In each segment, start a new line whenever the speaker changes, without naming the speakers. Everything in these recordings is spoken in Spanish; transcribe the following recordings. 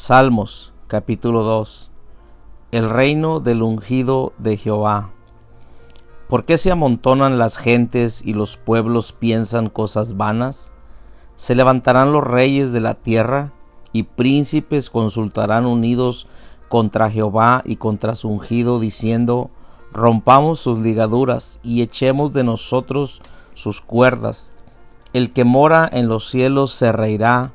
Salmos capítulo 2 El reino del ungido de Jehová. ¿Por qué se amontonan las gentes y los pueblos piensan cosas vanas? Se levantarán los reyes de la tierra y príncipes consultarán unidos contra Jehová y contra su ungido, diciendo, rompamos sus ligaduras y echemos de nosotros sus cuerdas. El que mora en los cielos se reirá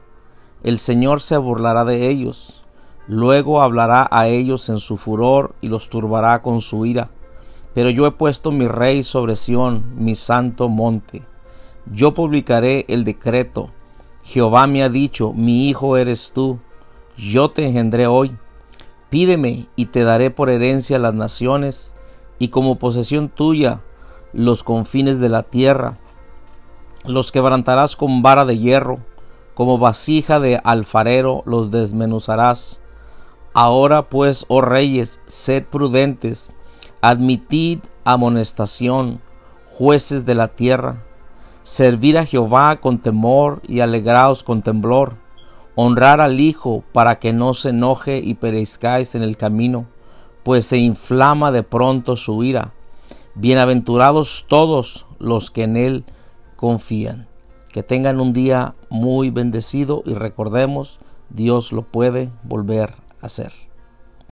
el Señor se burlará de ellos, luego hablará a ellos en su furor y los turbará con su ira. Pero yo he puesto mi rey sobre Sión, mi santo monte. Yo publicaré el decreto. Jehová me ha dicho, mi hijo eres tú, yo te engendré hoy. Pídeme y te daré por herencia las naciones y como posesión tuya los confines de la tierra. Los quebrantarás con vara de hierro como vasija de alfarero los desmenuzarás. Ahora pues, oh reyes, sed prudentes, admitid amonestación, jueces de la tierra, servir a Jehová con temor y alegraos con temblor, honrar al Hijo para que no se enoje y perezcáis en el camino, pues se inflama de pronto su ira. Bienaventurados todos los que en él confían. Que tengan un día muy bendecido y recordemos, Dios lo puede volver a hacer.